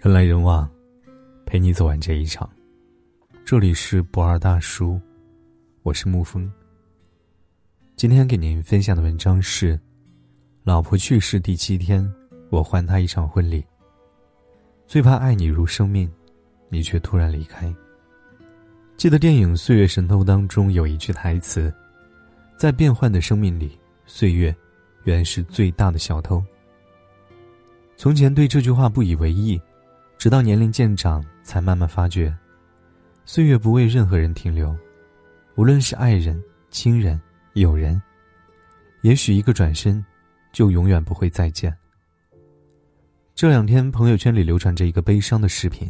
人来人往，陪你走完这一场。这里是不二大叔，我是沐风。今天给您分享的文章是：老婆去世第七天，我还她一场婚礼。最怕爱你如生命，你却突然离开。记得电影《岁月神偷》当中有一句台词：“在变幻的生命里，岁月原是最大的小偷。”从前对这句话不以为意。直到年龄渐长，才慢慢发觉，岁月不为任何人停留，无论是爱人、亲人、友人，也许一个转身，就永远不会再见。这两天，朋友圈里流传着一个悲伤的视频：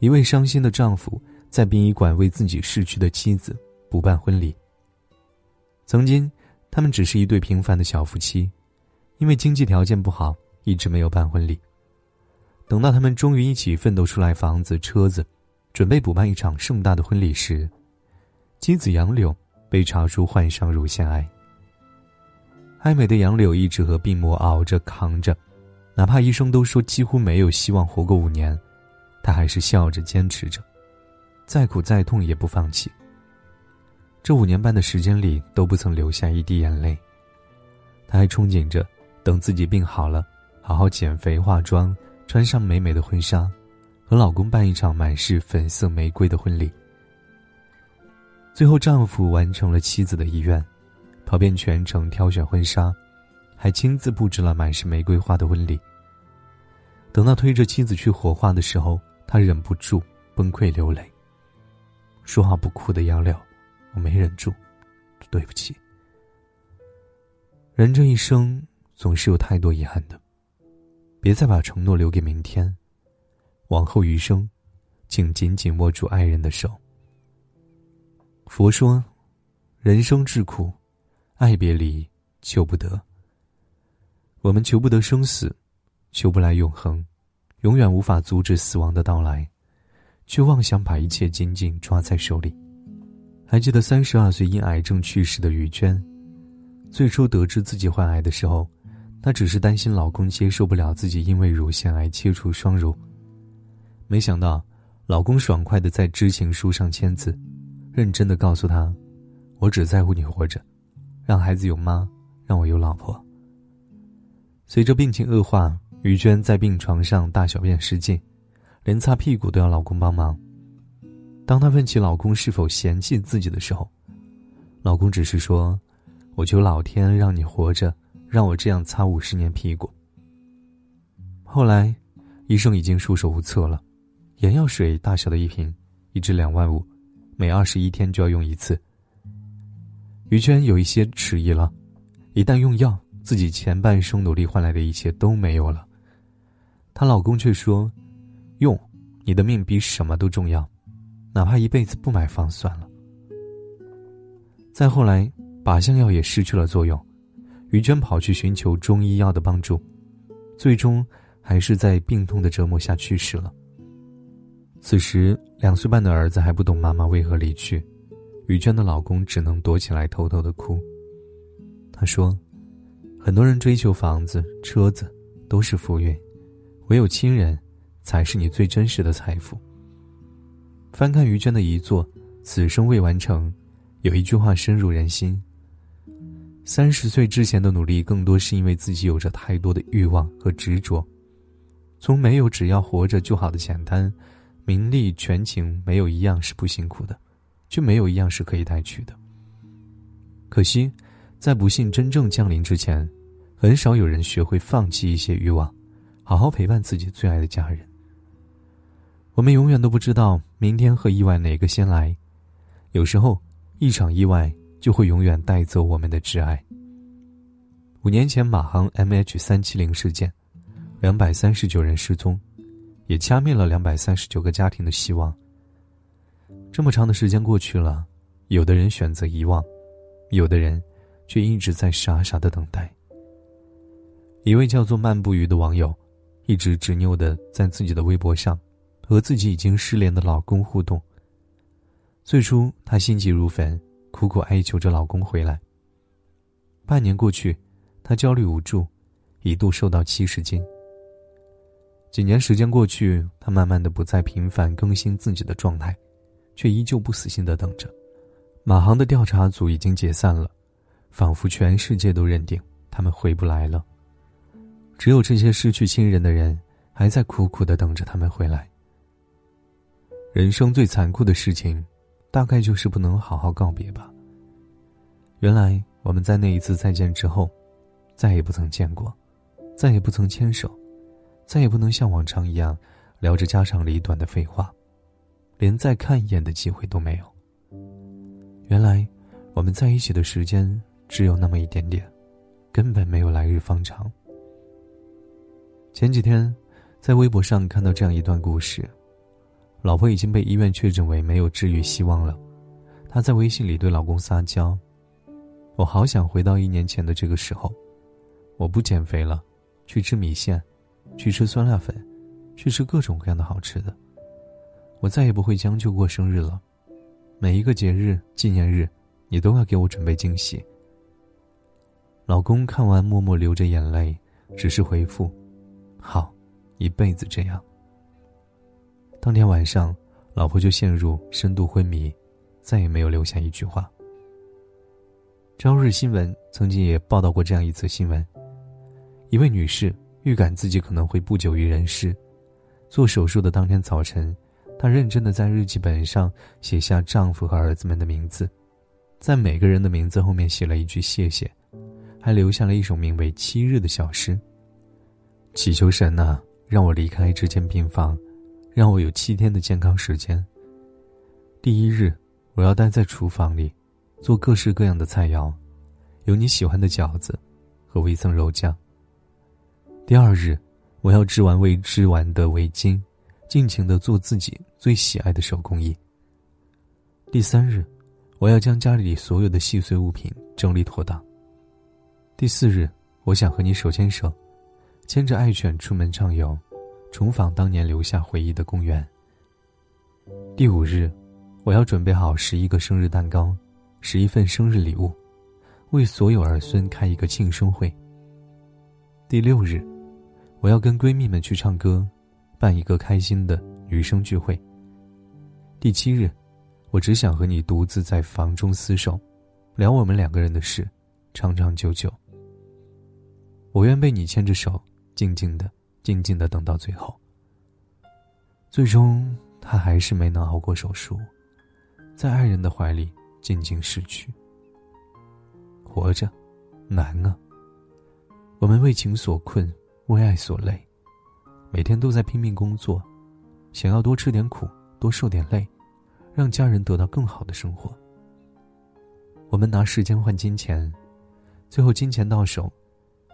一位伤心的丈夫在殡仪馆为自己逝去的妻子补办婚礼。曾经，他们只是一对平凡的小夫妻，因为经济条件不好，一直没有办婚礼。等到他们终于一起奋斗出来房子、车子，准备补办一场盛大的婚礼时，妻子杨柳被查出患上乳腺癌。爱美的杨柳一直和病魔熬着、扛着，哪怕医生都说几乎没有希望活过五年，她还是笑着坚持着，再苦再痛也不放弃。这五年半的时间里都不曾流下一滴眼泪。她还憧憬着，等自己病好了，好好减肥、化妆。穿上美美的婚纱，和老公办一场满是粉色玫瑰的婚礼。最后，丈夫完成了妻子的遗愿，跑遍全城挑选婚纱，还亲自布置了满是玫瑰花的婚礼。等到推着妻子去火化的时候，他忍不住崩溃流泪。说好不哭的杨柳，我没忍住，对不起。人这一生总是有太多遗憾的。别再把承诺留给明天。往后余生，请紧紧握住爱人的手。佛说，人生至苦，爱别离，求不得。我们求不得生死，求不来永恒，永远无法阻止死亡的到来，却妄想把一切紧紧抓在手里。还记得三十二岁因癌症去世的于娟，最初得知自己患癌的时候。她只是担心老公接受不了自己因为乳腺癌切除双乳，没想到老公爽快的在知情书上签字，认真的告诉她：“我只在乎你活着，让孩子有妈，让我有老婆。”随着病情恶化，于娟在病床上大小便失禁，连擦屁股都要老公帮忙。当她问起老公是否嫌弃自己的时候，老公只是说：“我求老天让你活着。”让我这样擦五十年屁股。后来，医生已经束手无策了，眼药水大小的一瓶，一支两万五，每二十一天就要用一次。于娟有一些迟疑了，一旦用药，自己前半生努力换来的一切都没有了。她老公却说：“用，你的命比什么都重要，哪怕一辈子不买房算了。”再后来，靶向药也失去了作用。于娟跑去寻求中医药的帮助，最终还是在病痛的折磨下去世了。此时，两岁半的儿子还不懂妈妈为何离去，于娟的老公只能躲起来偷偷的哭。他说：“很多人追求房子、车子都是浮云，唯有亲人才是你最真实的财富。”翻看于娟的遗作《此生未完成》，有一句话深入人心。三十岁之前的努力，更多是因为自己有着太多的欲望和执着。从没有只要活着就好的简单，名利权情没有一样是不辛苦的，却没有一样是可以带去的。可惜，在不幸真正降临之前，很少有人学会放弃一些欲望，好好陪伴自己最爱的家人。我们永远都不知道明天和意外哪个先来，有时候一场意外。就会永远带走我们的挚爱。五年前马航 MH 三七零事件，两百三十九人失踪，也掐灭了两百三十九个家庭的希望。这么长的时间过去了，有的人选择遗忘，有的人却一直在傻傻的等待。一位叫做漫步鱼的网友，一直执拗的在自己的微博上，和自己已经失联的老公互动。最初，他心急如焚。苦苦哀求着老公回来。半年过去，她焦虑无助，一度瘦到七十斤。几年时间过去，她慢慢的不再频繁更新自己的状态，却依旧不死心的等着。马航的调查组已经解散了，仿佛全世界都认定他们回不来了。只有这些失去亲人的人，还在苦苦的等着他们回来。人生最残酷的事情，大概就是不能好好告别吧。原来我们在那一次再见之后，再也不曾见过，再也不曾牵手，再也不能像往常一样聊着家长里短的废话，连再看一眼的机会都没有。原来我们在一起的时间只有那么一点点，根本没有来日方长。前几天，在微博上看到这样一段故事：老婆已经被医院确诊为没有治愈希望了，她在微信里对老公撒娇。我好想回到一年前的这个时候，我不减肥了，去吃米线，去吃酸辣粉，去吃各种各样的好吃的。我再也不会将就过生日了，每一个节日、纪念日，你都要给我准备惊喜。老公看完默默流着眼泪，只是回复：“好，一辈子这样。”当天晚上，老婆就陷入深度昏迷，再也没有留下一句话。朝日新闻曾经也报道过这样一则新闻：一位女士预感自己可能会不久于人世，做手术的当天早晨，她认真的在日记本上写下丈夫和儿子们的名字，在每个人的名字后面写了一句谢谢，还留下了一首名为《七日》的小诗：祈求神呐，让我离开这间病房，让我有七天的健康时间。第一日，我要待在厨房里。做各式各样的菜肴，有你喜欢的饺子，和微层肉酱。第二日，我要织完未织完的围巾，尽情的做自己最喜爱的手工艺。第三日，我要将家里所有的细碎物品整理妥当。第四日，我想和你手牵手，牵着爱犬出门畅游，重访当年留下回忆的公园。第五日，我要准备好十一个生日蛋糕。十一份生日礼物，为所有儿孙开一个庆生会。第六日，我要跟闺蜜们去唱歌，办一个开心的女生聚会。第七日，我只想和你独自在房中厮守，聊我们两个人的事，长长久久。我愿被你牵着手，静静的、静静的等到最后。最终，他还是没能熬过手术，在爱人的怀里。静静逝去。活着，难啊。我们为情所困，为爱所累，每天都在拼命工作，想要多吃点苦，多受点累，让家人得到更好的生活。我们拿时间换金钱，最后金钱到手，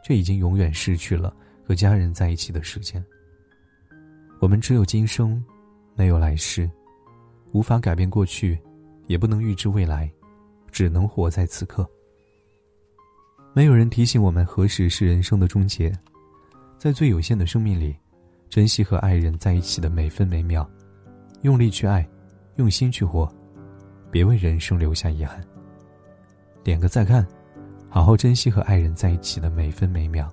却已经永远失去了和家人在一起的时间。我们只有今生，没有来世，无法改变过去。也不能预知未来，只能活在此刻。没有人提醒我们何时是人生的终结，在最有限的生命里，珍惜和爱人在一起的每分每秒，用力去爱，用心去活，别为人生留下遗憾。点个再看，好好珍惜和爱人在一起的每分每秒。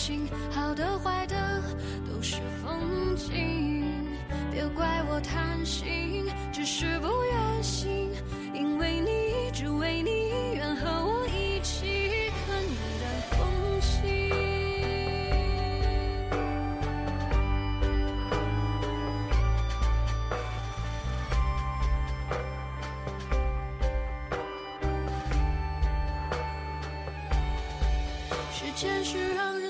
心，好的坏的都是风景。别怪我贪心，只是不愿醒，因为你，只为你，愿和我一起看你的风景。时间是让人。